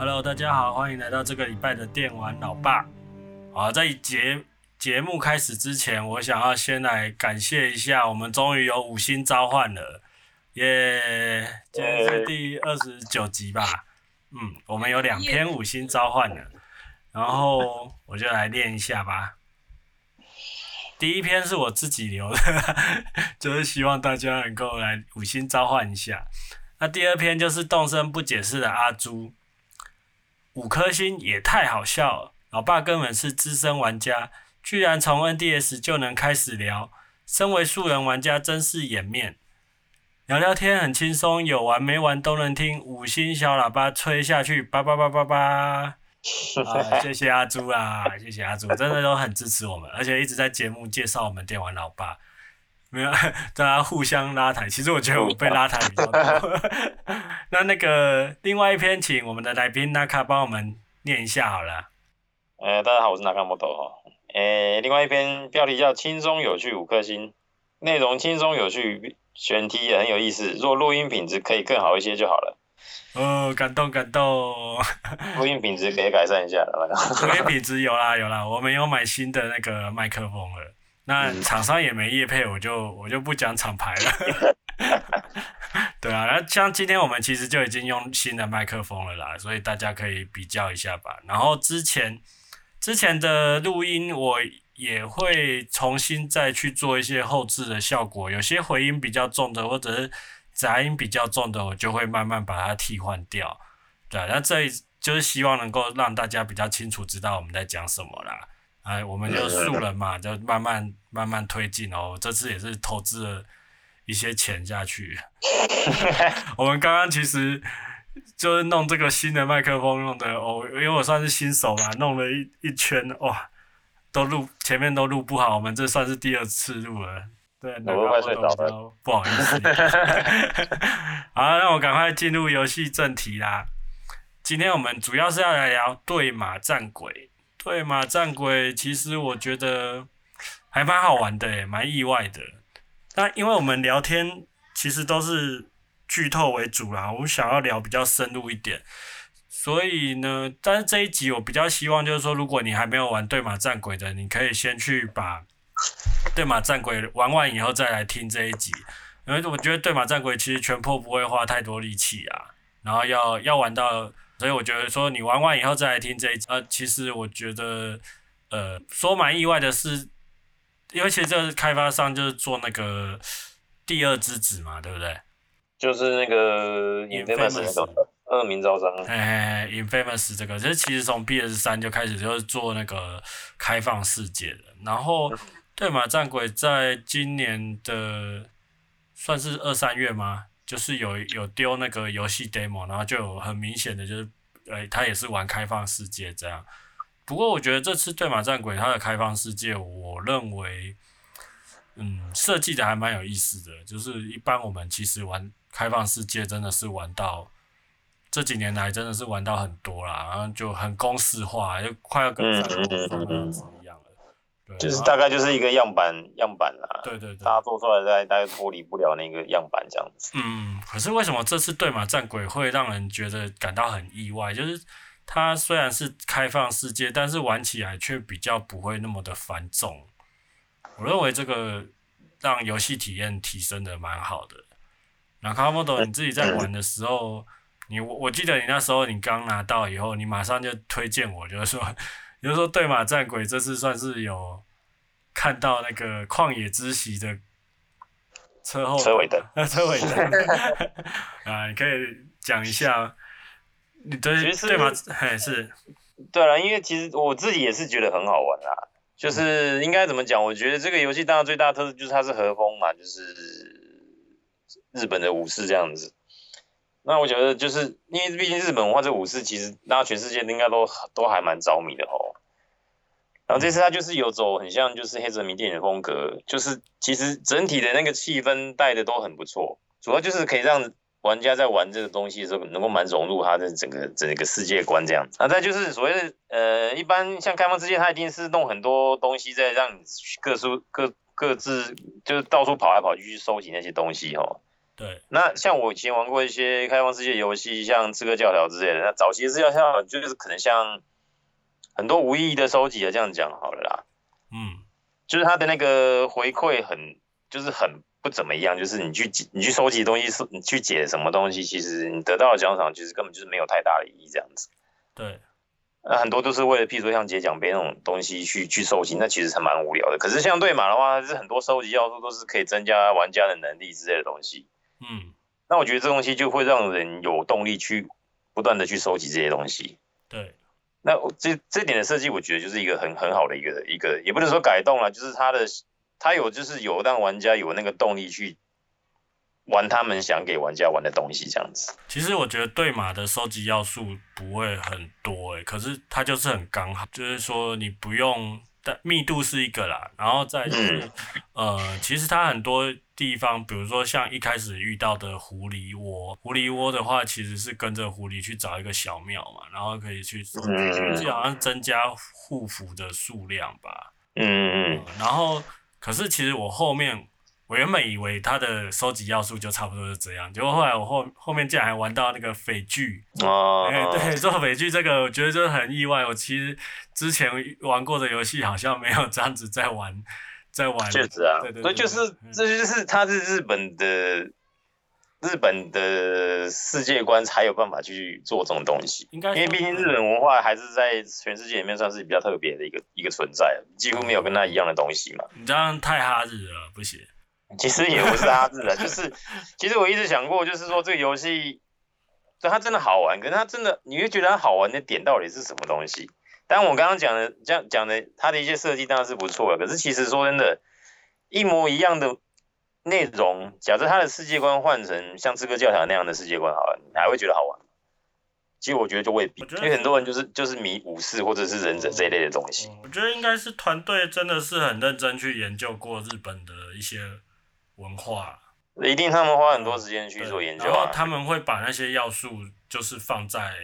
Hello，大家好，欢迎来到这个礼拜的电玩老爸。好，在节节目开始之前，我想要先来感谢一下，我们终于有五星召唤了，耶、今天是第二十九集吧？嗯，我们有两篇五星召唤了，然后我就来念一下吧。第一篇是我自己留的，就是希望大家能够来五星召唤一下。那第二篇就是动身不解释的阿朱。五颗星也太好笑了，老爸根本是资深玩家，居然从 NDS 就能开始聊，身为素人玩家真是颜面。聊聊天很轻松，有完没完都能听，五星小喇叭吹下去，叭叭叭叭叭。啊，谢谢阿朱啦，谢谢阿朱，真的都很支持我们，而且一直在节目介绍我们电玩老爸。没有，大家互相拉抬。其实我觉得我被拉抬比较多。那那个另外一篇，请我们的来宾纳卡帮我们念一下好了。呃，大家好，我是纳卡莫多哈。呃，另外一篇标题叫“轻松有趣五颗星”，内容轻松有趣，选题也很有意思。若录音品质可以更好一些就好了。哦，感动感动。录音品质可以改善一下了。录音品质有啦有啦，我们有买新的那个麦克风了。那厂商也没业配，我就我就不讲厂牌了。对啊，那像今天我们其实就已经用新的麦克风了啦，所以大家可以比较一下吧。然后之前之前的录音我也会重新再去做一些后置的效果，有些回音比较重的或者是杂音比较重的，我就会慢慢把它替换掉。对啊，那这就是希望能够让大家比较清楚知道我们在讲什么啦。哎，我们就素人嘛，就慢慢慢慢推进哦。这次也是投资了一些钱下去。我们刚刚其实就是弄这个新的麦克风用的哦，因为我算是新手嘛，弄了一一圈哇，都录前面都录不好，我们这算是第二次录了。对，那个我都不好意思。好，那我赶快进入游戏正题啦。今天我们主要是要来聊对马战鬼。对马战鬼，其实我觉得还蛮好玩的诶，蛮意外的。那因为我们聊天其实都是剧透为主啦，我们想要聊比较深入一点，所以呢，但是这一集我比较希望就是说，如果你还没有玩对马战鬼的，你可以先去把对马战鬼玩完以后再来听这一集，因为我觉得对马战鬼其实全破不会花太多力气啊，然后要要玩到。所以我觉得说你玩完以后再来听这一集，呃，其实我觉得，呃，说蛮意外的是，因为其实这个开发商就是做那个第二之子嘛，对不对？就是那个 Infamous 恶名昭彰。哎，Infamous 这个，这其实从 PS 三就开始就是做那个开放世界的，然后对马战鬼在今年的算是二三月吗？就是有有丢那个游戏 demo，然后就有很明显的就是，呃，他也是玩开放世界这样。不过我觉得这次对马战鬼它的开放世界，我认为，嗯，设计的还蛮有意思的。就是一般我们其实玩开放世界真的是玩到这几年来真的是玩到很多啦，然后就很公式化，就快要跟。就是大概就是一个样板样板啦，对对对，大家做出来大概大概脱离不了那个样板这样子。嗯，可是为什么这次对马战鬼会让人觉得感到很意外？就是它虽然是开放世界，但是玩起来却比较不会那么的繁重。我认为这个让游戏体验提升的蛮好的。那卡莫多，你自己在玩的时候，你我我记得你那时候你刚拿到以后，你马上就推荐我，就是说。比如说，对马战鬼这次算是有看到那个旷野之息的车后车尾灯，车尾灯 啊，你可以讲一下，你对对马还是对了，因为其实我自己也是觉得很好玩啦，就是应该怎么讲？我觉得这个游戏当然最大的特色就是它是和风嘛，就是日本的武士这样子。那我觉得就是因为毕竟日本文化这武士，其实大家全世界应该都都还蛮着迷的吼。然后这次他就是有走很像就是黑泽明电影的风格，就是其实整体的那个气氛带的都很不错，主要就是可以让玩家在玩这个东西的时候能够蛮融入他的整个整个世界观这样子。那再就是所谓的呃，一般像开放世界，它一定是弄很多东西在让你各处各各自就是到处跑来跑去去收集那些东西吼。对。那像我以前玩过一些开放世界游戏，像刺客教条之类的，那早期的刺客教条就是可能像很多无意义的收集啊，这样讲好了啦。嗯。就是它的那个回馈很，就是很不怎么样。就是你去你去收集东西，是你去解什么东西，其实你得到的奖赏其实根本就是没有太大的意义，这样子。对。那很多都是为了，譬如说像解奖杯那种东西去去收集，那其实还蛮无聊的。可是像对马的话，是很多收集要素都是可以增加玩家的能力之类的东西。嗯，那我觉得这东西就会让人有动力去不断的去收集这些东西。对，那这这点的设计，我觉得就是一个很很好的一个一个，也不能说改动了，就是它的它有就是有让玩家有那个动力去。玩他们想给玩家玩的东西，这样子。其实我觉得对马的收集要素不会很多诶，可是它就是很刚好，就是说你不用，但密度是一个啦，然后再就是，嗯、呃，其实它很多地方，比如说像一开始遇到的狐狸窝，狐狸窝的话其实是跟着狐狸去找一个小庙嘛，然后可以去，嗯，就好像增加护符的数量吧，嗯，然后可是其实我后面。我原本以为它的收集要素就差不多是这样，结果后来我后后面竟然还玩到那个匪具哦，哎、欸，对，做匪具这个我觉得就是很意外。我其实之前玩过的游戏好像没有这样子在玩，在玩。确实啊，对对对，所以就是这就是它是日本的日本的世界观才有办法去做这种东西，应该因为毕竟日本文化还是在全世界里面算是比较特别的一个一个存在，几乎没有跟它一样的东西嘛。你这样太哈日了，不行。其实也不是阿日的，就是其实我一直想过，就是说这个游戏，就它真的好玩，可是它真的，你会觉得它好玩的点到底是什么东西？但我刚刚讲的这样讲的，它的一些设计当然是不错的，可是其实说真的，一模一样的内容，假设它的世界观换成像刺客教条那样的世界观，好了，你还会觉得好玩？其实我觉得就未必，因为很多人就是就是迷武士或者是忍者这一类的东西。我觉得应该是团队真的是很认真去研究过日本的一些。文化一定，他们花很多时间去做研究啊。然后他们会把那些要素就是放在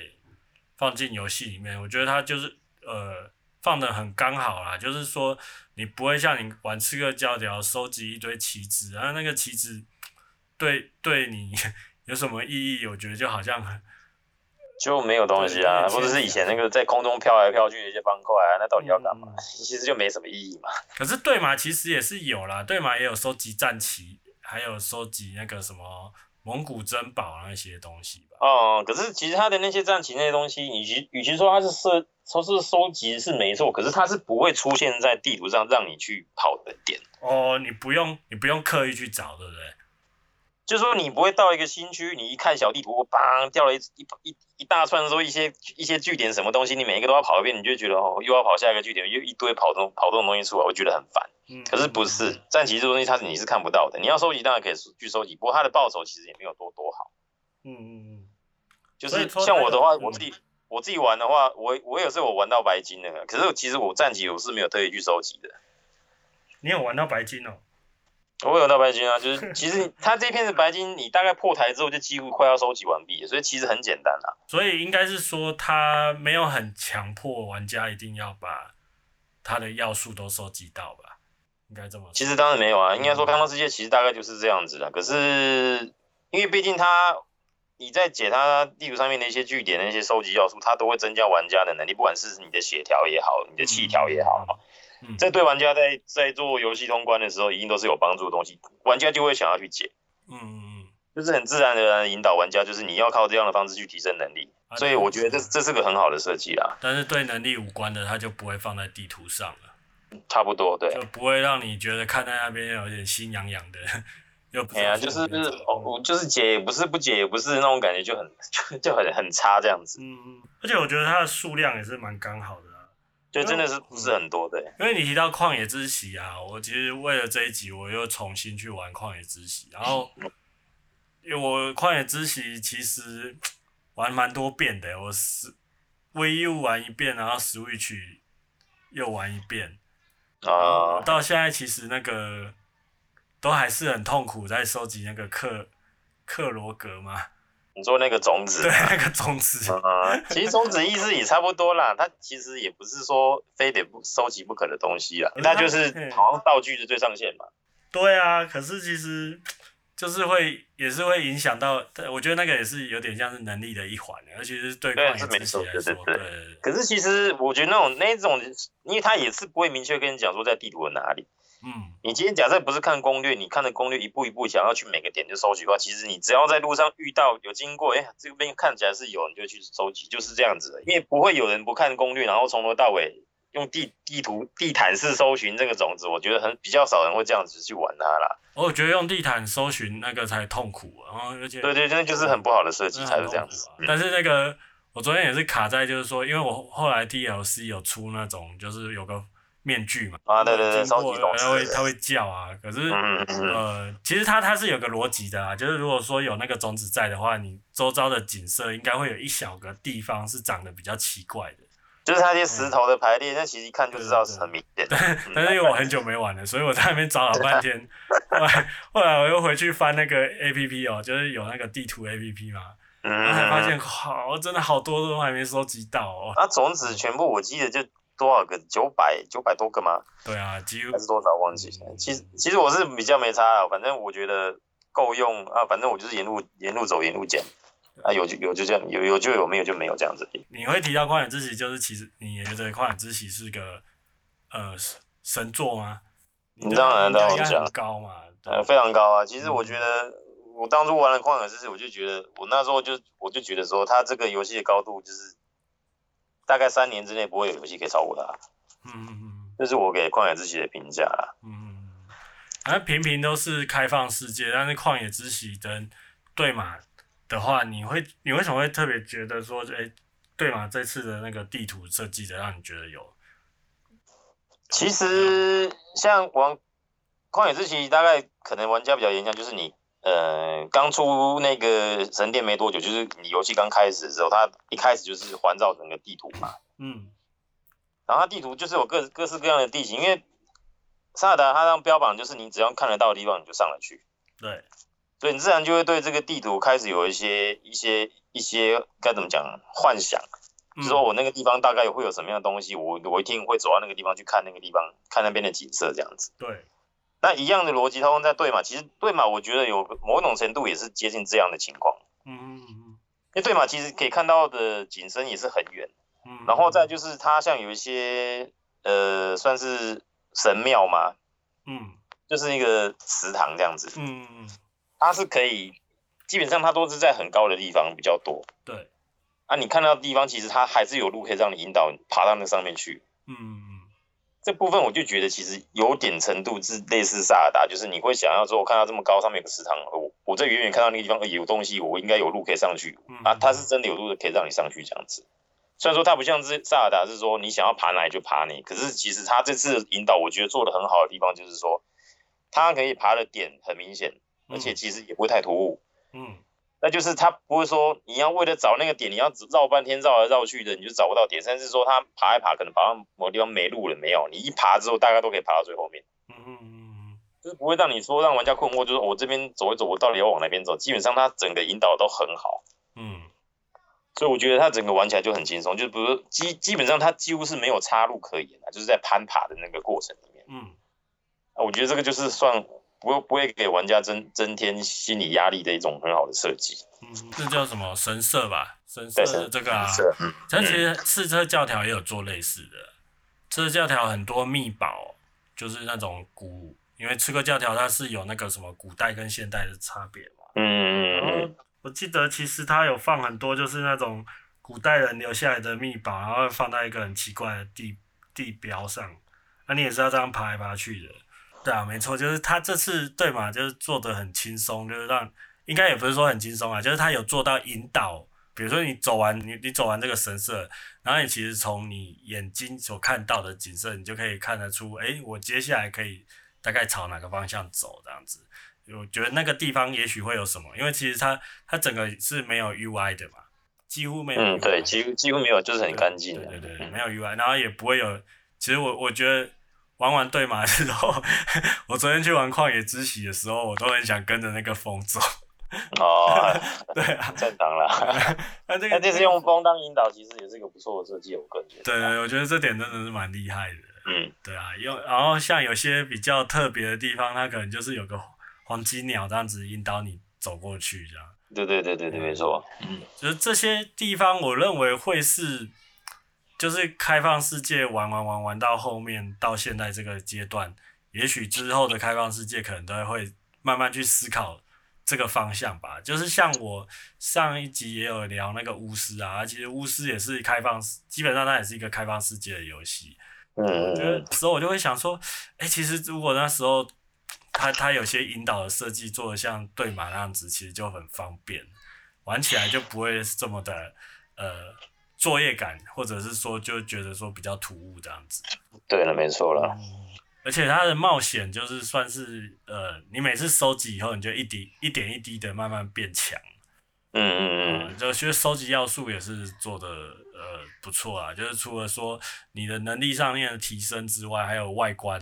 放进游戏里面，我觉得他就是呃放的很刚好啦。就是说你不会像你玩刺客教条收集一堆棋子，然后那个棋子对对你 有什么意义？我觉得就好像就没有东西啊，或者是以前那个在空中飘来飘去的一些方块啊，那到底要干嘛？嗯、其实就没什么意义嘛。可是对马其实也是有啦，对马也有收集战旗，还有收集那个什么蒙古珍宝那些东西吧。哦、嗯，可是其实他的那些战旗那些东西，与其与其说他是收说是收集是没错，可是他是不会出现在地图上让你去跑的点。哦，你不用你不用刻意去找，对不对？就是说你不会到一个新区，你一看小地图，砰掉了一一一一大串说一些一些据点什么东西，你每一个都要跑一遍，你就觉得哦又要跑下一个据点，又一堆跑动跑动的东西出来，我觉得很烦。嗯。可是不是战旗这东西，它是你是看不到的，你要收集当然可以去收集，不过它的报酬其实也没有多多好。嗯嗯嗯。就是像我的话，我自己我自己玩的话，我我有时候我玩到白金的，可是其实我战旗我是没有特意去收集的。你有玩到白金哦？我有到白金啊，就是 其实它这片的白金，你大概破台之后就几乎快要收集完毕，所以其实很简单啊。所以应该是说，它没有很强迫玩家一定要把它的要素都收集到吧？应该这么说。其实当然没有啊，应该说开放世界其实大概就是这样子的。可是因为毕竟它你在解它地图上面的一些据点、那些收集要素，它都会增加玩家的能力，不管是你的血条也好，你的气条也好。嗯嗯、这对玩家在在做游戏通关的时候，一定都是有帮助的东西，玩家就会想要去解。嗯嗯嗯，就是很自然的引导玩家，就是你要靠这样的方式去提升能力。啊、所以我觉得这这是个很好的设计啦。但是对能力无关的，它就不会放在地图上了。差不多，对。就不会让你觉得看在那边有点心痒痒的。又不是。哎呀，就是哦，就是解也不是，不解也不是，那种感觉就很就 就很很差这样子。嗯嗯。而且我觉得它的数量也是蛮刚好的。就真的是不是很多的，因为你提到旷野之息啊，我其实为了这一集，我又重新去玩旷野之息，然后因为我旷野之息其实玩蛮多遍的，我是 Wii U 玩一遍，然后 Switch 又玩一遍，啊，到现在其实那个都还是很痛苦，在收集那个克克罗格嘛。你说那个种子，对，那个种子，嗯，其实种子意思也差不多啦。它其实也不是说非得不收集不可的东西啦，那就是好像道具的最上限嘛。对啊，可是其实就是会也是会影响到，我觉得那个也是有点像是能力的一环，而且是对旷野之息来说，对，对，对，对，对。可是其实我觉得那种那种，因为他也是不会明确跟你讲说在地图的哪里。嗯。你今天假设不是看攻略，你看的攻略一步一步想要去每个点就收集的话，其实你只要在路上遇到有经过，哎、欸，这边看起来是有，你就去收集，就是这样子的。因为不会有人不看攻略，然后从头到尾。用地地图地毯式搜寻这个种子，我觉得很比较少人会这样子去玩它啦。我觉得用地毯搜寻那个才痛苦，然后而且对对，那就是很不好的设计才是这样子。啊、但是那个我昨天也是卡在，就是说，因为我后来 DLC 有出那种，就是有个面具嘛。啊，对对对，收集它会它会叫啊。可是、嗯嗯、呃，其实它它是有个逻辑的啊，就是如果说有那个种子在的话，你周遭的景色应该会有一小个地方是长得比较奇怪的。就是它那些石头的排列，那、嗯、其实一看就知道是很明显。对，但是因为我很久没玩了，所以我在那边找了半天。后来后来我又回去翻那个 A P P 哦，就是有那个地图 A P P 嘛，嗯、然后才发现好，真的好多都还没收集到哦。那种子全部我记得就多少个？九百九百多个吗？对啊，几乎还是多少忘记。其实其实我是比较没差啊，反正我觉得够用啊，反正我就是沿路沿路走沿路捡。啊，有就有就这样，有有就有，没有就没有这样子。你会提到旷野之息，就是其实你也觉得旷野之息是个呃神作吗？你当然当然讲高嘛，呃非常高啊。其实我觉得我当初玩了旷野之息，我就觉得我那时候就我就觉得说，它这个游戏的高度就是大概三年之内不会有游戏可以超过它。嗯嗯嗯，这是我给旷野之息的评价啦。嗯嗯，反正频频都是开放世界，但是旷野之息跟对马？的话，你会你为什么会特别觉得说，哎、欸，对马？这次的那个地图设计的，让你觉得有？其实像玩旷野之息，大概可能玩家比较印象就是你，呃，刚出那个神殿没多久，就是你游戏刚开始的时候，它一开始就是环绕整个地图嘛。嗯。然后它地图就是有各各式各样的地形，因为萨达它让标榜就是你只要看得到的地方，你就上了去。对。所以你自然就会对这个地图开始有一些一些一些该怎么讲幻想，嗯、就是说我那个地方大概会有什么样的东西，我我一定会走到那个地方去看那个地方，看那边的景色这样子。对，那一样的逻辑套用在对马，其实对马我觉得有某种程度也是接近这样的情况。嗯嗯嗯。因为对马其实可以看到的景深也是很远。嗯。然后再就是它像有一些呃算是神庙嘛。嗯。就是一个祠堂这样子。嗯嗯。它是可以，基本上它都是在很高的地方比较多。对，啊，你看到的地方其实它还是有路可以让你引导爬到那上面去。嗯嗯，这部分我就觉得其实有点程度是类似萨尔达，就是你会想要说，我看到这么高上面有个池塘，我我在远远看到那个地方，呃，有东西，我应该有路可以上去。嗯，啊，它是真的有路可以让你上去这样子。虽然说它不像是萨尔达是说你想要爬哪里就爬哪里，可是其实它这次引导我觉得做的很好的地方就是说，它可以爬的点很明显。而且其实也不会太突兀，嗯，那就是他不会说你要为了找那个点，你要绕半天绕来绕去的，你就找不到点。甚至说他爬一爬，可能爬到某地方没路了，没有，你一爬之后，大概都可以爬到最后面，嗯嗯嗯，就是不会让你说让玩家困惑，就是我这边走一走，我到底要往哪边走？基本上他整个引导都很好，嗯，所以我觉得他整个玩起来就很轻松，就是比如基基本上他几乎是没有岔路可言的，就是在攀爬的那个过程里面，嗯，啊，我觉得这个就是算。不会不会给玩家增增添心理压力的一种很好的设计。嗯，这叫什么神社吧？神社这个啊，嗯，但其实四车教条也有做类似的。刺客教条很多秘宝，就是那种古，因为刺客教条它是有那个什么古代跟现代的差别嘛。嗯。嗯嗯我记得其实它有放很多，就是那种古代人留下来的秘宝，然后放在一个很奇怪的地地标上，那你也是要这样爬来爬去的。对啊，没错，就是他这次对嘛，就是做的很轻松，就是让应该也不是说很轻松啊，就是他有做到引导，比如说你走完你你走完这个神社，然后你其实从你眼睛所看到的景色，你就可以看得出，哎，我接下来可以大概朝哪个方向走这样子。我觉得那个地方也许会有什么，因为其实它它整个是没有 UI 的嘛，几乎没有。嗯，对，几乎几乎没有，就是很干净的。对对对，没有 UI，然后也不会有。其实我我觉得。玩完对马之后，我昨天去玩旷野之息的时候，我都很想跟着那个风走。哦，对啊，正常啦。那这个这次用风当引导，其实也是一个不错的设计，我个人觉得。对对，我觉得这点真的是蛮厉害的。嗯，对啊，用然后像有些比较特别的地方，它可能就是有个黄金鸟这样子引导你走过去这样。对对对对对，没错。嗯，就是这些地方，我认为会是，就是开放世界玩玩玩玩到后面到现在这个阶段，也许之后的开放世界可能都会慢慢去思考。这个方向吧，就是像我上一集也有聊那个巫师啊，其实巫师也是开放，基本上它也是一个开放世界的游戏。嗯，我觉得时候我就会想说，哎，其实如果那时候他他有些引导的设计做的像对马那样子，其实就很方便，玩起来就不会这么的呃作业感，或者是说就觉得说比较突兀这样子。对了，没错了。嗯而且它的冒险就是算是呃，你每次收集以后，你就一滴一点一滴的慢慢变强。嗯嗯嗯，呃、就其实收集要素也是做的呃不错啊，就是除了说你的能力上面的提升之外，还有外观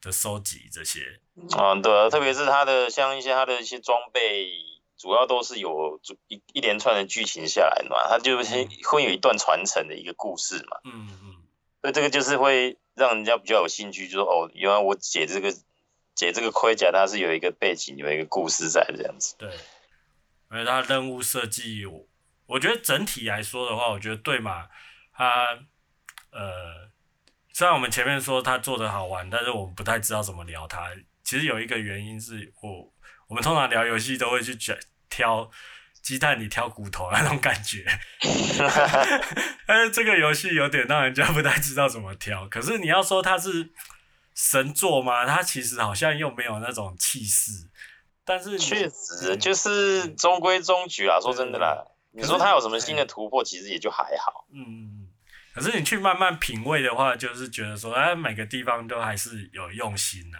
的收集这些。嗯，对啊，特别是它的像一些它的一些装备，主要都是有一一连串的剧情下来嘛，它就是会有一段传承的一个故事嘛。嗯嗯。所以这个就是会。让人家比较有兴趣，就说哦，原来我解这个解这个盔甲，它是有一个背景，有一个故事在这样子。对，而且它任务设计，我我觉得整体来说的话，我觉得对嘛，它呃，虽然我们前面说它做的好玩，但是我们不太知道怎么聊它。其实有一个原因是我我们通常聊游戏都会去选挑。鸡蛋里挑骨头那种感觉，但是这个游戏有点让人家不太知道怎么挑。可是你要说它是神作吗？它其实好像又没有那种气势。但是确实就是中规中矩啊。说真的啦，你说它有什么新的突破，其实也就还好。嗯嗯嗯。可是你去慢慢品味的话，就是觉得说，哎，每个地方都还是有用心呐。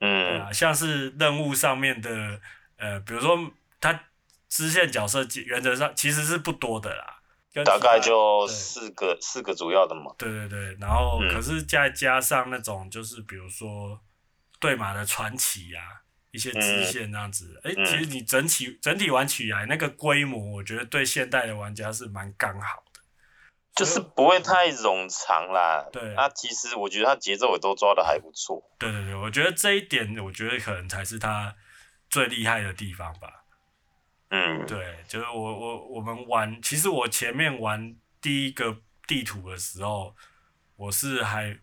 嗯。啊，像是任务上面的，呃，比如说它。支线角色原则上其实是不多的啦，大概就四个四个主要的嘛。对对对，然后可是再加上那种就是比如说对马的传奇啊，一些支线这样子，哎、嗯，其实你整体整体玩起来那个规模，我觉得对现代的玩家是蛮刚好的，就是不会太冗长啦。对，那其实我觉得他节奏也都抓的还不错。对对对，我觉得这一点我觉得可能才是他最厉害的地方吧。嗯，对，就是我我我们玩，其实我前面玩第一个地图的时候，我是还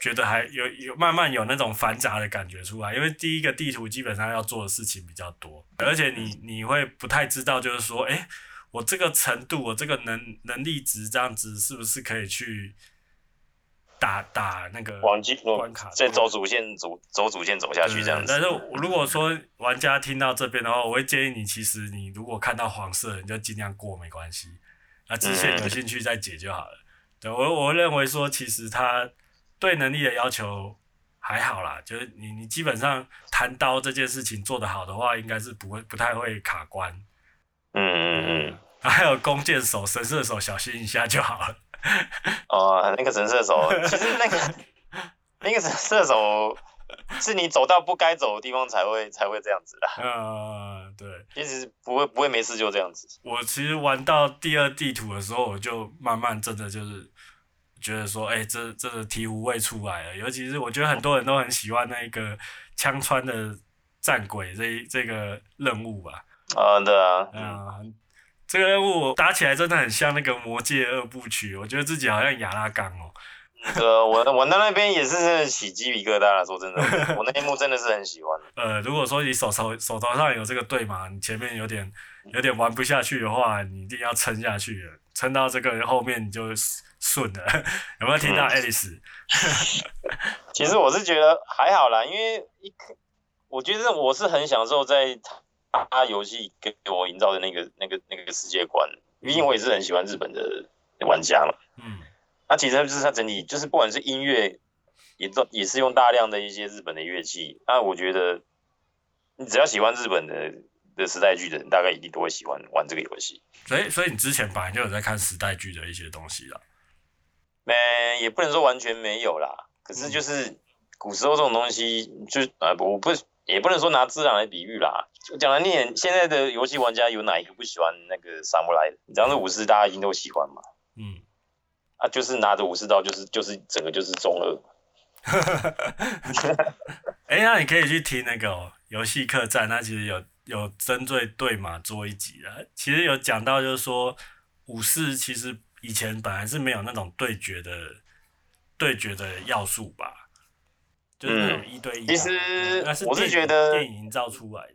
觉得还有有慢慢有那种繁杂的感觉出来，因为第一个地图基本上要做的事情比较多，而且你你会不太知道，就是说，哎，我这个程度，我这个能能力值这样子，是不是可以去。打打那个关卡，再走主线走走主线走下去这样子。但是如果说玩家听到这边的话，我会建议你，其实你如果看到黄色，你就尽量过没关系。那支线有兴趣再解就好了。对，我我认为说，其实他对能力的要求还好啦，就是你你基本上弹刀这件事情做得好的话，应该是不会不太会卡关。嗯嗯嗯。还有弓箭手、神射手，小心一下就好了。哦，那个神射手，其实那个 那个神射手是你走到不该走的地方才会才会这样子的。嗯，对，其实不会不会没事就这样子。我其实玩到第二地图的时候，我就慢慢真的就是觉得说，哎、欸，这这个题无味出来了。尤其是我觉得很多人都很喜欢那个枪穿的战鬼这这个任务吧。啊，对啊，嗯。这个任务打起来真的很像那个《魔戒二部曲》，我觉得自己好像亚拉冈哦。呃，我我在那边也是起鸡皮疙瘩了，说真的，我 那一幕真的是很喜欢。呃，如果说你手头手头上有这个队嘛，你前面有点有点玩不下去的话，你一定要撑下去了，撑到这个后面你就顺了。有没有听到，爱丽丝？其实我是觉得还好啦，因为一，我觉得我是很享受在。他游戏给我营造的那个、那个、那个世界观，毕竟我也是很喜欢日本的玩家嘛。嗯，那其实就是它整体，就是不管是音乐，也都也是用大量的一些日本的乐器。那我觉得，你只要喜欢日本的的时代剧的人，大概一定都会喜欢玩这个游戏。所以，所以你之前本来就有在看时代剧的一些东西啦？没，也不能说完全没有啦。可是就是古时候这种东西，就啊，我不。也不能说拿自然来比喻啦，就讲来你也现在的游戏玩家有哪一个不喜欢那个萨姆莱？你知道那武士大家一定都喜欢嘛？嗯，啊，就是拿着武士刀，就是就是整个就是中二。哎，那你可以去听那个游戏客栈，那其实有有针对对马做一集的，其实有讲到就是说武士其实以前本来是没有那种对决的对决的要素吧，就是那种一对一。其实我是觉得电影营造出来的。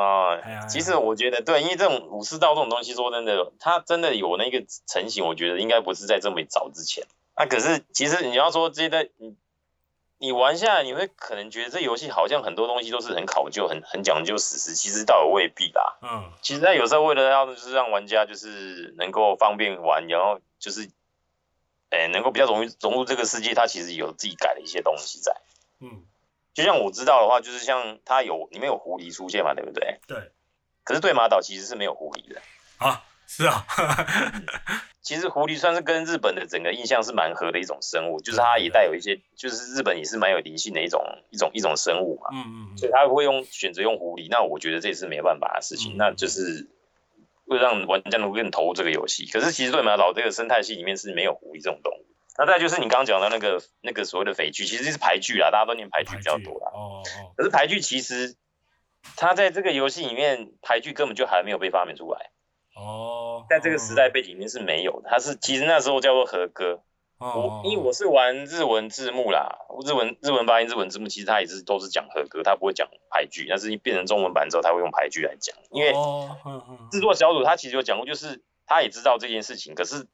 啊，其实我觉得对，因为这种武士道这种东西，说真的，它真的有那个成型，我觉得应该不是在这么早之前。那可是其实你要说这些在，你你玩下来，你会可能觉得这游戏好像很多东西都是很考究、很很讲究史实，其实倒也未必啦。嗯，其实它有时候为了要就是让玩家就是能够方便玩，然后就是，哎，能够比较容易融入这个世界，它其实有自己改的一些东西在。嗯。就像我知道的话，就是像它有里面有狐狸出现嘛，对不对？对。可是对马岛其实是没有狐狸的。啊，是啊。其实狐狸算是跟日本的整个印象是蛮合的一种生物，就是它也带有一些，就是日本也是蛮有灵性的一种一种一种生物嘛。嗯嗯。所以它会用选择用狐狸，那我觉得这也是没办法的事情，嗯、那就是会让玩家能够更投入这个游戏。可是其实对马岛这个生态系里面是没有狐狸这种动物。那再就是你刚刚讲的那个那个所谓的匪剧，其实是排剧啦，大家都念排剧比较多啦。哦哦。可是排剧其实，它在这个游戏里面，排剧根本就还没有被发明出来。哦。在这个时代背景里面是没有的，它是其实那时候叫做和歌。哦。我因为我是玩日文字幕啦，日文日文发音日文字幕，其实它也是都是讲和歌，它不会讲牌剧。但是你变成中文版之后，它会用牌剧来讲。因为制作小组他其实有讲过，就是他也知道这件事情，可是。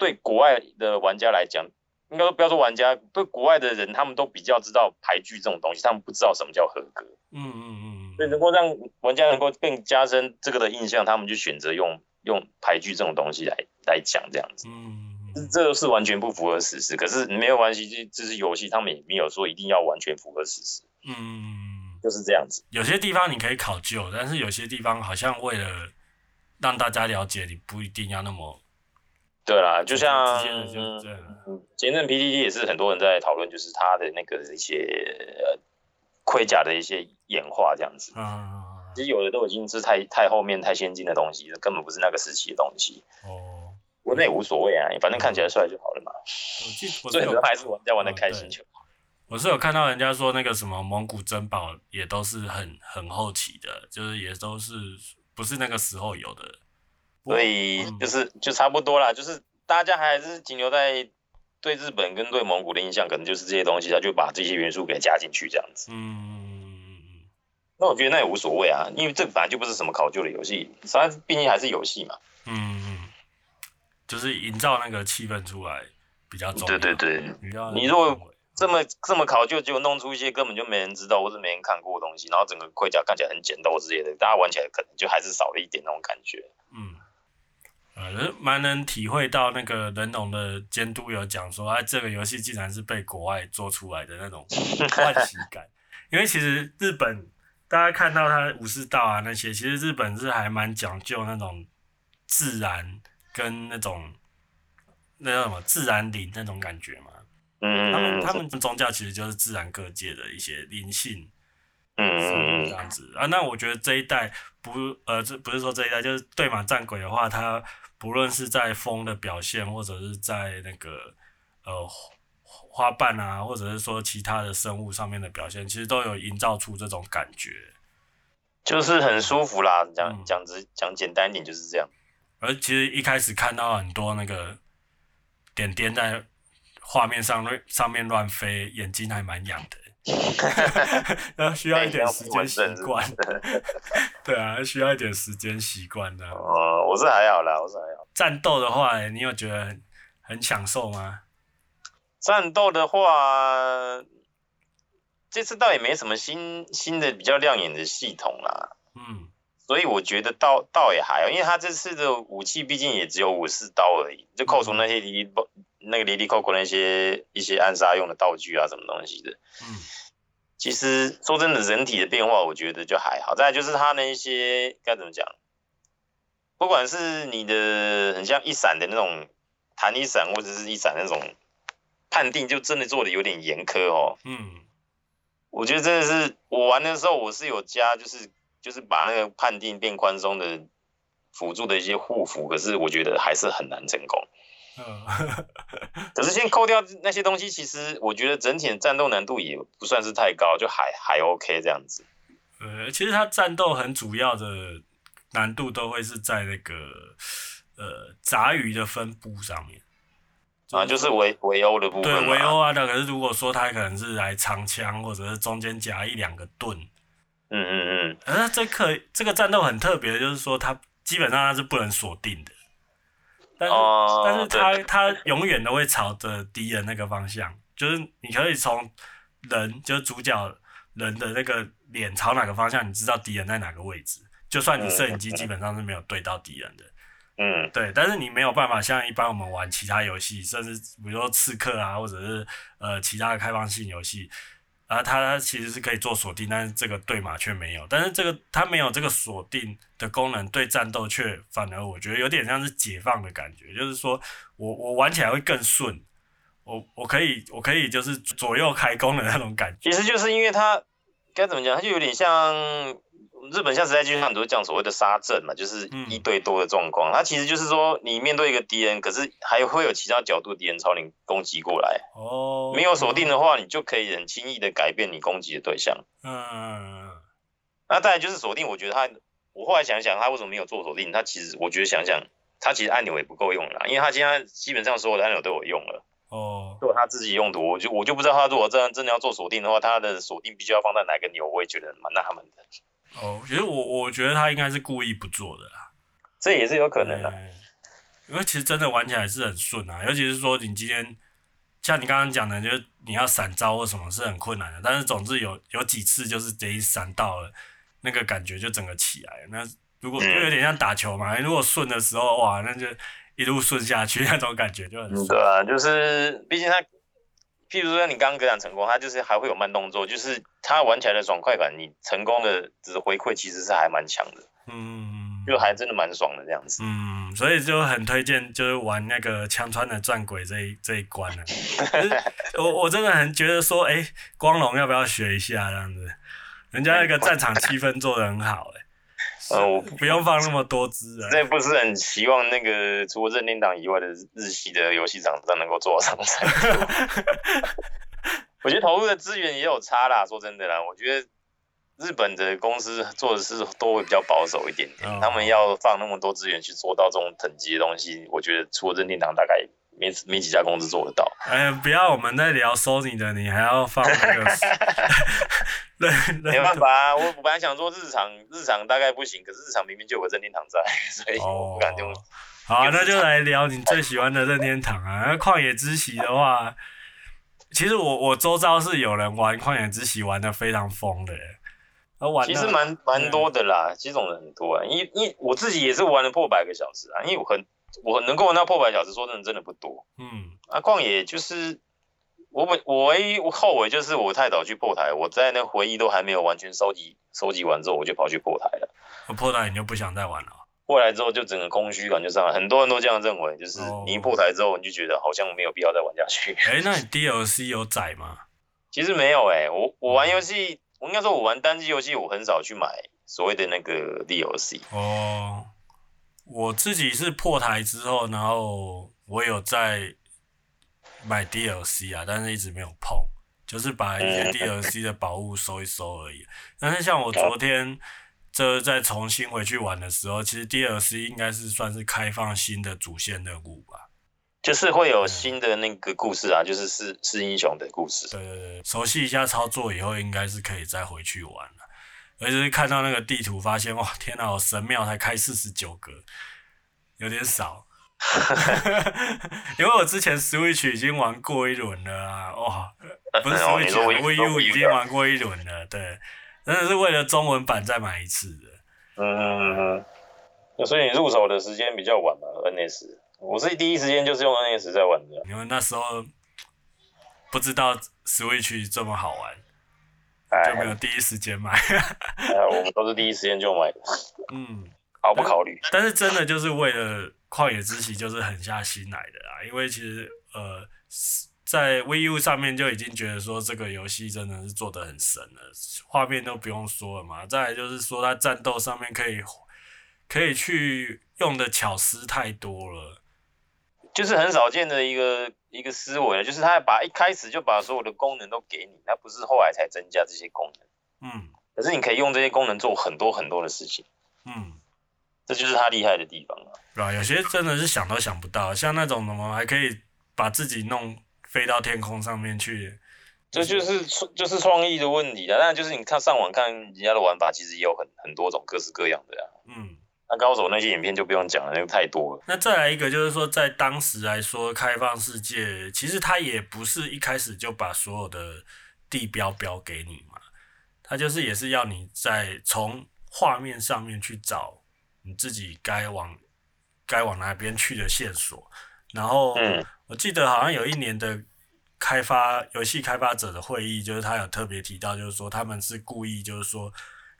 对国外的玩家来讲，应该说不要说玩家，对国外的人，他们都比较知道牌局这种东西，他们不知道什么叫和歌。嗯嗯嗯。所以能够让玩家能够更加深这个的印象，他们就选择用用牌局这种东西来来讲这样子。嗯嗯。这是完全不符合史实，可是没有关系，这这是游戏，他们也没有说一定要完全符合史实。嗯。就是这样子。有些地方你可以考究，但是有些地方好像为了让大家了解，你不一定要那么。对啦，就像嗯，前阵 PTT 也是很多人在讨论，就是他的那个一些呃盔甲的一些演化这样子。嗯，其实有的都已经是太太后面太先进的东西了，根本不是那个时期的东西。哦，我那也无所谓啊，反正看起来帅就好了嘛。我最主要还是玩家玩的开心就好。我是有看到人家说那个什么蒙古珍宝也都是很很后期的，就是也都是不是那个时候有的。所以就是就差不多啦，就是大家还是停留在对日本跟对蒙古的印象，可能就是这些东西，他就把这些元素给加进去这样子。嗯，那我觉得那也无所谓啊，因为这本来就不是什么考究的游戏，它毕竟还是游戏嘛。嗯，就是营造那个气氛出来比较重要。对对对，你如果这么这么考究，就弄出一些根本就没人知道或者没人看过的东西，然后整个盔甲看起来很简陋之类的，大家玩起来可能就还是少了一点那种感觉。嗯。呃，蛮能体会到那个人龙的监督有讲说，哎，这个游戏竟然是被国外做出来的那种 欢喜感。因为其实日本，大家看到它武士道啊那些，其实日本是还蛮讲究那种自然跟那种那叫什么自然灵那种感觉嘛。嗯，他们他们宗教其实就是自然各界的一些灵性。嗯，这样子啊。那我觉得这一代不，呃，这不是说这一代，就是对马战鬼的话，它。不论是在风的表现，或者是在那个呃花瓣啊，或者是说其他的生物上面的表现，其实都有营造出这种感觉，就是很舒服啦。讲讲直讲简单一点就是这样。而其实一开始看到很多那个点点在画面上上面乱飞，眼睛还蛮痒的。那 需要一点时间习惯的，对啊，需要一点时间习惯的。哦，我是还好啦，我是还好。战斗的话，你有觉得很很享受吗？战斗的话，这次倒也没什么新新的比较亮眼的系统啦。嗯，所以我觉得倒倒也还好，因为他这次的武器毕竟也只有武士刀而已，就扣除那些离离不那个离离扣扣那些一些暗杀用的道具啊，什么东西的。嗯。其实说真的，人体的变化我觉得就还好。再来就是他那一些该怎么讲，不管是你的很像一闪的那种弹一闪，或者是一闪那种判定，就真的做的有点严苛哦。嗯，我觉得真的是我玩的时候，我是有加，就是就是把那个判定变宽松的辅助的一些护符，可是我觉得还是很难成功。嗯，可是先扣掉那些东西，其实我觉得整体的战斗难度也不算是太高，就还还 OK 这样子。呃，其实它战斗很主要的难度都会是在那个呃杂鱼的分布上面。啊，就是围围殴的部分。对，围殴啊，那可是如果说他可能是来长枪，或者是中间夹一两个盾。嗯嗯嗯。而这可这个战斗很特别，就是说它基本上它是不能锁定的。但是、哦、但是它它永远都会朝着敌人那个方向，就是你可以从人，就是主角人的那个脸朝哪个方向，你知道敌人在哪个位置。就算你摄影机基本上是没有对到敌人的。嗯，对，但是你没有办法像一般我们玩其他游戏，甚至比如说刺客啊，或者是呃其他的开放性游戏，啊，它其实是可以做锁定，但是这个对马却没有。但是这个它没有这个锁定的功能，对战斗却反而我觉得有点像是解放的感觉，就是说我我玩起来会更顺，我我可以我可以就是左右开弓的那种感觉。其实就是因为它该怎么讲，它就有点像。日本像时代就像，很多讲所谓的杀阵嘛，就是一对多的状况。它、嗯、其实就是说，你面对一个敌人，可是还会有其他角度敌人朝你攻击过来。哦，没有锁定的话，你就可以很轻易的改变你攻击的对象。嗯，那再来就是锁定，我觉得他，我后来想想，他为什么没有做锁定？他其实，我觉得想想，他其实按钮也不够用了，因为他现在基本上所有的按钮都有用了。哦，做他自己用途，我就我就不知道他如果真真的要做锁定的话，他的锁定必须要放在哪个钮，我也觉得蛮纳闷的。哦，其实我我觉得他应该是故意不做的啦，这也是有可能的。因为其实真的玩起来是很顺啊，尤其是说你今天像你刚刚讲的，就是你要闪招或什么是很困难的，但是总之有有几次就是这一闪到了，那个感觉就整个起来了。那如果就有点像打球嘛，如果顺的时候哇，那就一路顺下去，那种感觉就很顺。对啊，就是毕竟他。譬如说，你刚刚格挡成功，他就是还会有慢动作，就是他玩起来的爽快感，你成功的只是回馈，其实是还蛮强的，嗯，就还真的蛮爽的这样子，嗯，所以就很推荐，就是玩那个枪穿的转鬼这一这一关了。我我真的很觉得说，哎、欸，光荣要不要学一下这样子？人家那个战场气氛做的很好、欸，哎。呃，我不用放那么多资啊。这不是很希望那个除了任天堂以外的日系的游戏厂商能够做上才。我觉得投入的资源也有差啦，说真的啦，我觉得日本的公司做的事都会比较保守一点点，哦、他们要放那么多资源去做到这种等级的东西，我觉得除了任天堂大概。没没几家公司做得到。哎呀，不要我们在聊 Sony 的，你还要放那个？对，没办法啊，我我本来想说日常日常大概不行，可是日常明明就有个任天堂在，所以我不敢用。哦、好、啊，那就来聊你最喜欢的任天堂啊。那旷野之息的话，其实我我周遭是有人玩旷野之息玩的非常疯的，玩其实蛮蛮多的啦，其实种人很多啊，因因我自己也是玩了破百个小时啊，因为我很。我能够玩到破百小时，说真的真的不多。嗯，啊，旷野就是我本我唯一后悔就是我太早去破台，我在那回忆都还没有完全收集收集完之后，我就跑去破台了。破台你就不想再玩了？破台之后就整个空虚感就上来，很多人都这样认为，就是你一破台之后你就觉得好像没有必要再玩下去。哎、欸，那你 DLC 有载吗？其实没有哎、欸，我我玩游戏，我应该说我玩单机游戏，我很少去买所谓的那个 DLC。哦。我自己是破台之后，然后我有在买 DLC 啊，但是一直没有碰，就是把一些 DLC 的宝物收一收而已。但是像我昨天这再重新回去玩的时候，其实 DLC 应该是算是开放新的主线任务吧，就是会有新的那个故事啊，就是是是英雄的故事。对对对，熟悉一下操作以后，应该是可以再回去玩了。而且是看到那个地图，发现哇，天哪！我神庙才开四十九格，有点少。因为我之前 Switch 已经玩过一轮了啊，哇，不是 Switch，Wii U 已经玩过一轮了，对，真的是为了中文版再买一次的。嗯。所以你入手的时间比较晚嘛？NS，我是第一时间就是用 NS 在玩的。因为那时候不知道 Switch 这么好玩。就没有第一时间买，哎，我们都是第一时间就买的，嗯，毫不考虑。但是真的就是为了旷野之息，就是狠下心来的啊！因为其实呃，在 Wii U 上面就已经觉得说这个游戏真的是做的很神了，画面都不用说了嘛。再来就是说它战斗上面可以可以去用的巧思太多了。就是很少见的一个一个思维，就是他把一开始就把所有的功能都给你，他不是后来才增加这些功能。嗯。可是你可以用这些功能做很多很多的事情。嗯。这就是他厉害的地方啊。对啊，有些真的是想都想不到，像那种什么还可以把自己弄飞到天空上面去。这就是就是创意的问题啊。当然就是你看上网看人家的玩法，其实也有很很多种各式各样的啊。嗯。那高手那些影片就不用讲了，那个太多了。那再来一个就是说，在当时来说，开放世界其实它也不是一开始就把所有的地标标给你嘛，它就是也是要你在从画面上面去找你自己该往该往哪边去的线索。然后，我记得好像有一年的开发游戏开发者的会议，就是他有特别提到，就是说他们是故意就是说。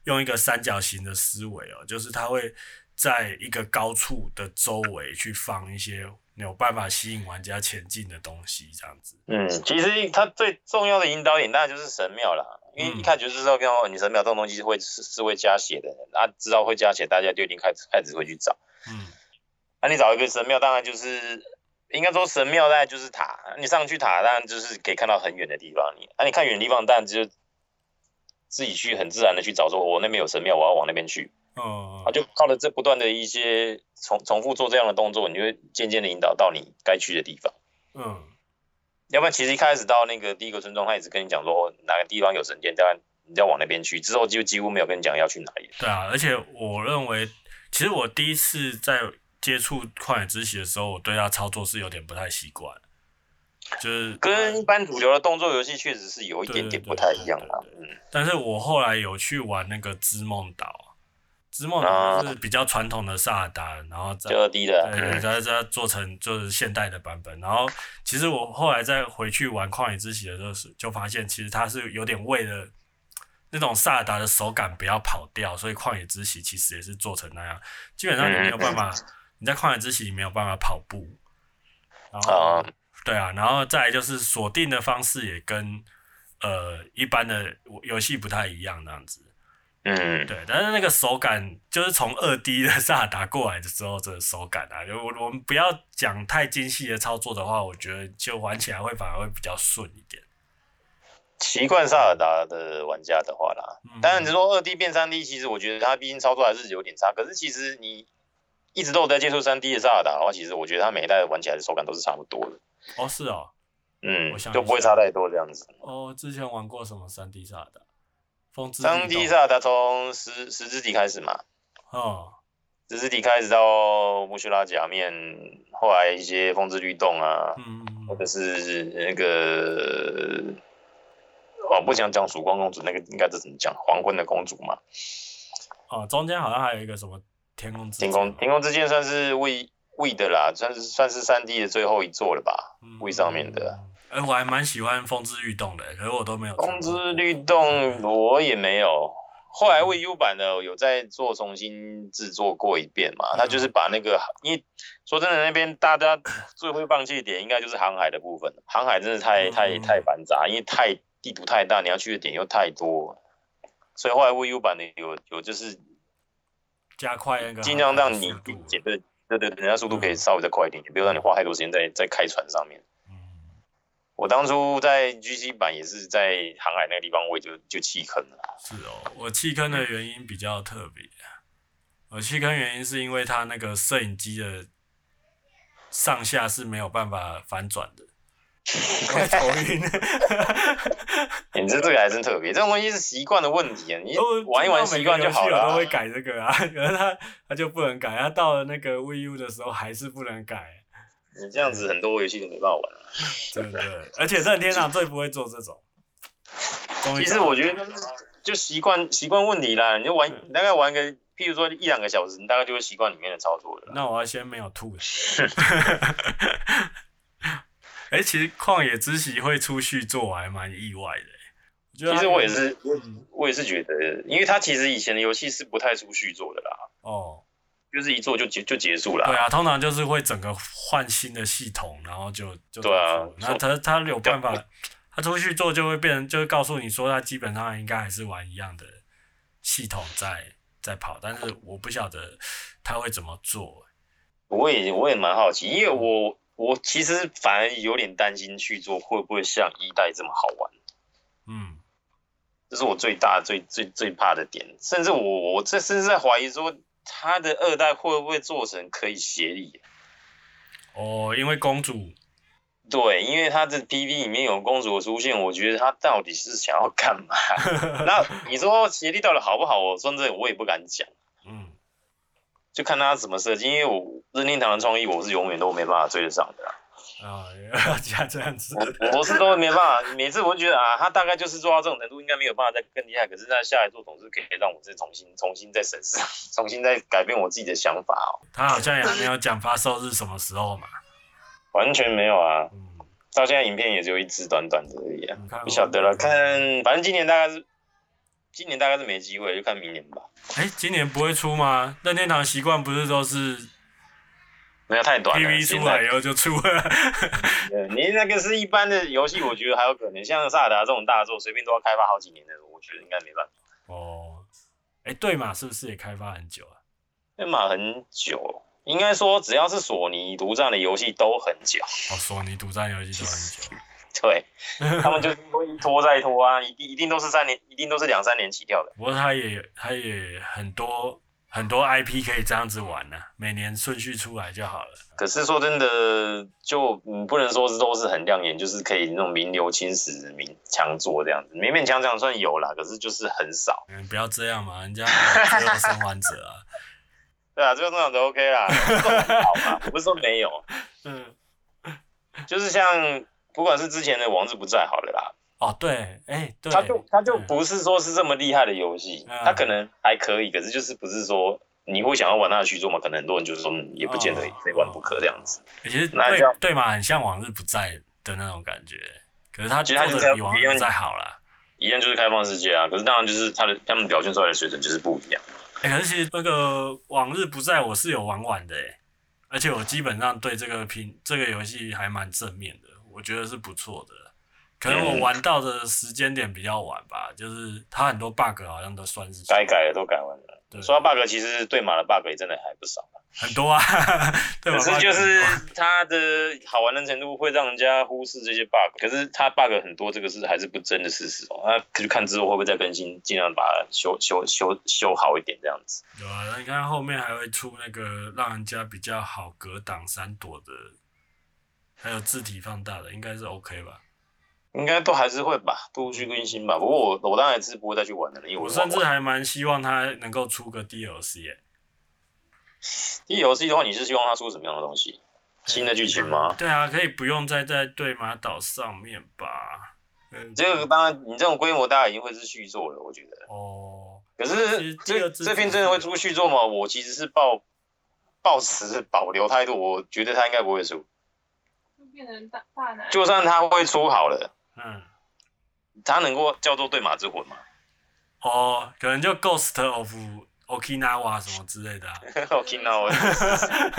用一个三角形的思维哦，就是他会在一个高处的周围去放一些有办法吸引玩家前进的东西，这样子。嗯，其实它最重要的引导点当然就是神庙啦，因为一看就知道，跟你神庙这种东西会是是会加血的，啊，知道会加血，大家就一定开始开始会去找。嗯，那、啊、你找一个神庙，当然就是应该说神庙，当然就是塔，你上去塔，当然就是可以看到很远的地方。你，啊，你看远的地方，当然就。自己去很自然的去找，说我那边有神庙，我要往那边去。哦，啊，就靠着这不断的一些重重复做这样的动作，你就会渐渐的引导到你该去的地方。嗯，要不然其实一开始到那个第一个村庄，他一直跟你讲说哪个地方有神殿，当然你要往那边去。之后就几乎没有跟你讲要去哪里。对啊，而且我认为，其实我第一次在接触旷野之息的时候，我对它操作是有点不太习惯。就是跟一般主流的动作游戏确实是有一点点不太一样啦。嗯，但是我后来有去玩那个织梦岛，织梦岛是比较传统的萨尔达，然后再二 D 的，对对，再再做成就是现代的版本。然后其实我后来再回去玩旷野之息的时候，就发现其实它是有点为了那种萨尔达的手感不要跑掉，所以旷野之息其实也是做成那样。基本上你没有办法，你在旷野之息里没有办法跑步，然后。对啊，然后再来就是锁定的方式也跟呃一般的游戏不太一样那样子，嗯，对，但是那个手感就是从二 D 的 萨尔达过来的时候，这个手感啊，就我我们不要讲太精细的操作的话，我觉得就玩起来会反而会比较顺一点。习惯萨尔达的玩家的话啦，嗯、当然你说二 D 变三 D，其实我觉得它毕竟操作还是有点差，可是其实你一直都有在接触三 D 的萨尔达的话，其实我觉得它每一代玩起来的手感都是差不多的。哦，是哦，嗯，我想就不会差太多这样子。哦，之前玩过什么三 D 萨尔达？风之三 D 萨尔达从十十字底开始嘛，哦，十字底开始到穆修拉假面，后来一些风之律动啊，嗯，或者是那个，哦，不想讲曙光公主，那个应该是怎么讲？黄昏的公主嘛。哦，中间好像还有一个什么天空之天空天空之剑算是为。Wii 的啦，算是算是三 D 的最后一座了吧嗯、上面的。哎、欸，我还蛮喜欢风之律动的，可是我都没有。风之律动我也没有。后来 Wii U 版的有在做重新制作过一遍嘛？他、嗯、就是把那个，因为说真的，那边大家最会放弃的点，应该就是航海的部分。航海真的太太太繁杂，因为太地图太大，你要去的点又太多，所以后来 Wii U 版的有有就是加快那个尽量让你减的。对对，人家速度可以稍微再快一点，也不要让你花太多时间在在开船上面。嗯，我当初在 GC 版也是在航海那个地方，我也就就弃坑了。是哦，我弃坑的原因比较特别。我弃坑原因是因为它那个摄影机的上下是没有办法反转的。我头晕，你这这个还真特别，这种东西是习惯的问题啊。你玩一玩习惯就好了。我都会改这个啊，可是他他就不能改，他到了那个 Wii U 的时候还是不能改。你这样子很多游戏都没办法玩了。对对，而且任天堂最不会做这种。其实我觉得就习惯习惯问题啦，你就玩大概玩个，譬如说一两个小时，你大概就会习惯里面的操作了。那我要先没有吐。哎、欸，其实旷野之息会出续作，我还蛮意外的。其实我也是，我也是觉得，因为他其实以前的游戏是不太出续作的啦。哦，就是一做就结就结束了。对啊，通常就是会整个换新的系统，然后就就对啊。那他他有办法，他出去做就会变成，就会告诉你说，他基本上应该还是玩一样的系统在在跑，但是我不晓得他会怎么做。我也我也蛮好奇，因为我。我其实反而有点担心去做会不会像一代这么好玩。嗯，这是我最大最最最怕的点，甚至我我这甚至在怀疑说，他的二代会不会做成可以协力？哦，因为公主。对，因为他的 PV 里面有公主的出现，我觉得他到底是想要干嘛？那你说协力到底好不好？我真的，我也不敢讲。嗯，就看他怎么设计，因为我任天堂的创意，我是永远都没办法追得上的。啊，要加这样子，我是都没办法。每次我就觉得啊，他大概就是做到这种程度，应该没有办法再更厉害。可是他下来做董事可以让我再重新、重新再审视，重新再改变我自己的想法哦。他好像也还没有讲发售日什么时候嘛。完全没有啊，嗯到现在影片也只有一支短短的而已啊，不晓得了，看，反正今年大概是，今年大概是没机会，就看明年吧。哎、欸，今年不会出吗？任天堂习惯不是都是没有太短，PV 出来以后就出了。你那个是一般的游戏，我觉得还有可能，像萨尔达这种大作，随便都要开发好几年的，我觉得应该没办法。哦，哎、欸，对嘛，是不是也开发很久啊？对嘛，很久。应该说，只要是索尼独占的游戏都很久。哦，索尼独占游戏都很久。对，他们就是会一拖再拖啊，一定一定都是三年，一定都是两三年起跳的。不过他也他也很多很多 IP 可以这样子玩呢、啊，每年顺序出来就好了。可是说真的，就嗯不能说是都是很亮眼，就是可以那种名留青史、名强作这样子，勉勉强强算有啦，可是就是很少。嗯，不要这样嘛，人家还有生还者啊。对啊，这个这样子 OK 啦，很好嘛，我 不是说没有，嗯，就是像不管是之前的《王子不在》好了啦，哦对，哎、欸，对，他就他就不是说是这么厉害的游戏，他可能还可以，可是就是不是说你会想要玩他的续作嘛？可能很多人就是说也不见得非玩不可这样子。其实对对嘛，很像《往日不在》的那种感觉，可是他其实他就是比《往日不在》好了，一样就是开放世界啊，可是当然就是他的他们表现出来的水准就是不一样。哎、欸，可是其实那个往日不在，我是有玩完的哎，而且我基本上对这个评这个游戏还蛮正面的，我觉得是不错的。可能我玩到的时间点比较晚吧，就是它很多 bug 好像都算是该改的都改完了。对，说到 bug，其实对马的 bug 也真的还不少。很多啊？可是就是它的好玩的程度会让人家忽视这些 bug，可是它 bug 很多，这个是还是不争的事实哦。那就看之后会不会再更新，尽量把它修修修修好一点这样子。有啊，那你看后面还会出那个让人家比较好格挡闪躲的，还有字体放大的，应该是 OK 吧？应该都还是会吧，陆续更新吧。不过我我当然是不会再去玩的了，因为我，我甚至还蛮希望他能够出个 DLC 耶。DLC 的话，你是希望他出什么样的东西？新的剧情吗？对啊，可以不用再在对马岛上面吧？嗯，这个当然，你这种规模大概已经会是续作了，我觉得。哦。可是这这片真的会出续作吗？我其实是抱抱持保留态度，我觉得他应该不会出。就变成大大男。就算他会出好了，嗯，他能够叫做对马之魂吗？哦，可能就 Ghost of。Okinawa 什么之类的啊，Okinawa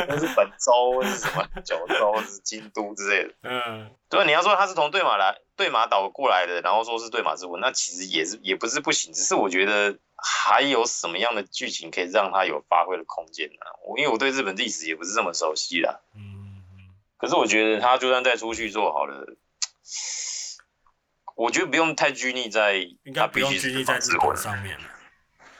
那是本州，是什么九州，是京都之类的。嗯，对，你要说他是从对马来对马岛过来的，然后说是对马之魂，那其实也是也不是不行，只是我觉得还有什么样的剧情可以让他有发挥的空间呢？我因为我对日本历史也不是这么熟悉啦。嗯，可是我觉得他就算再出去做好了，我觉得不用太拘泥在，应该不用拘泥在日本上面了。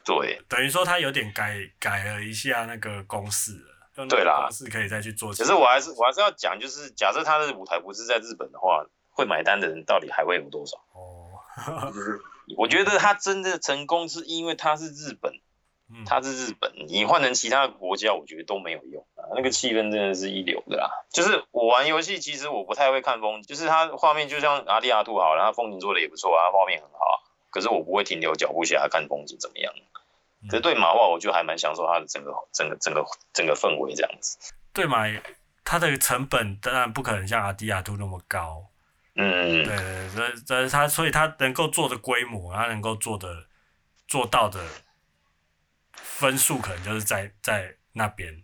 对，等于说他有点改改了一下那个公式了，对啦，公式可以再去做。其实我还是我还是要讲，就是假设他的舞台不是在日本的话，会买单的人到底还会有多少？哦，我觉得他真的成功是因为他是日本，他是日本，你换成其他的国家，我觉得都没有用啊。那个气氛真的是一流的啦。就是我玩游戏，其实我不太会看风景，就是它画面就像阿迪亚兔好，然后风景做的也不错啊，画面很好啊，可是我不会停留脚步下来看风景怎么样。可是对马的话，我就还蛮享受它的整个、整个、整个、整个氛围这样子。对马，它的成本当然不可能像阿迪亚兔那么高。嗯，对，所以所以它所以它能够做的规模，它能够做的做到的分数，可能就是在在那边。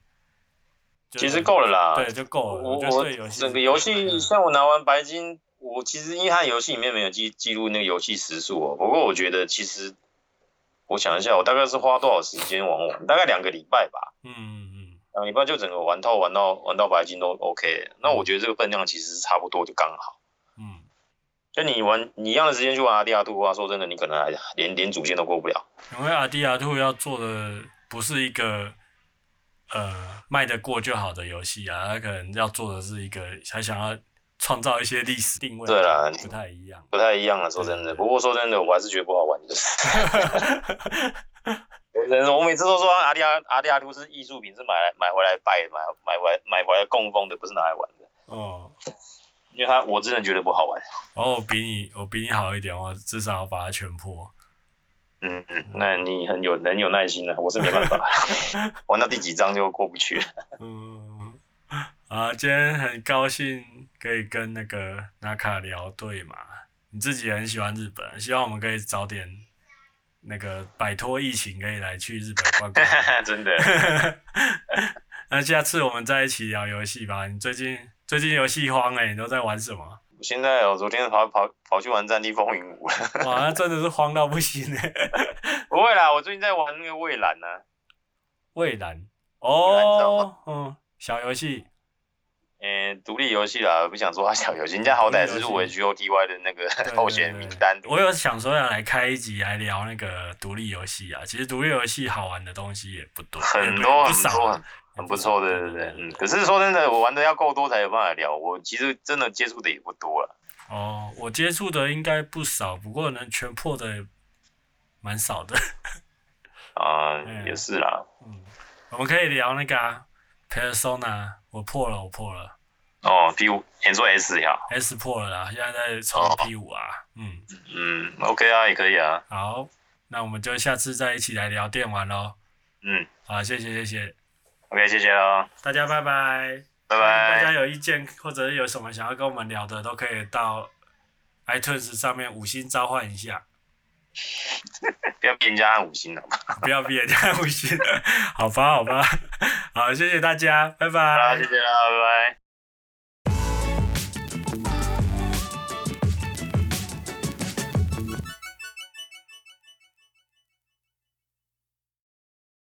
其实够了啦，对，就够了。我我整个游戏，像我拿完白金，我其实因为它游戏里面没有记记录那个游戏时数哦。不过我觉得其实。我想一下，我大概是花多少时间玩完？大概两个礼拜吧。嗯嗯嗯。两礼拜就整个玩透，玩到玩到白金都 OK。那我觉得这个分量其实差不多，就刚好。嗯，就你玩你一样的时间去玩阿迪亚兔的话，说真的，你可能还连连主线都过不了。因为阿迪亚兔要做的不是一个呃卖得过就好的游戏啊，他可能要做的是一个还想要创造一些历史定位。对啦，不太一样，不太一样了。说真的，不过说真的，我还是觉得不好玩，就是。我每次都说阿迪亚阿迪亚兔是艺术品，是买来买回来拜，买买回来买回来供奉的，不是拿来玩的。哦。因为他我真的觉得不好玩。哦，我比你我比你好一点，我至少要把它全破。嗯嗯，那你很有很有耐心啊，我是没办法，玩到第几章就过不去。嗯，啊，今天很高兴可以跟那个纳卡聊对嘛，你自己也很喜欢日本，希望我们可以早点那个摆脱疫情，可以来去日本逛逛。真的。那下次我们再一起聊游戏吧。你最近最近游戏荒哎、欸，你都在玩什么？现在我昨天跑跑跑去玩《战地风云五》了。哇，那真的是荒到不行哎！不会啦，我最近在玩那个蔚蓝呢。蔚蓝哦，嗯，小游戏，嗯，独立游戏啦，不想说它小游戏，人家好歹是入围 GOTY 的那个候选名单。我有想说要来开一集来聊那个独立游戏啊，其实独立游戏好玩的东西也不多，很多很多。很不错，对对对，嗯。可是说真的，我玩的要够多才有办法聊。我其实真的接触的也不多了。哦，我接触的应该不少，不过能全破的蛮少的。啊、嗯，也是啦。嗯，我们可以聊那个、啊、Persona，我破了，我破了。哦，P 五，你说 S 呀。S 破了啦，现在在抽 P 五啊。哦、嗯嗯，OK 啊，也可以啊。好，那我们就下次再一起来聊电玩喽。嗯，好，谢谢谢谢。OK，谢谢喽，大家拜拜，拜拜。大家有意见或者是有什么想要跟我们聊的，都可以到 iTunes 上面五星召唤一下。不要逼人家按五星了，不要逼人家按五星，好吧，好吧，好，谢谢大家，拜拜。好，谢谢啦，拜拜。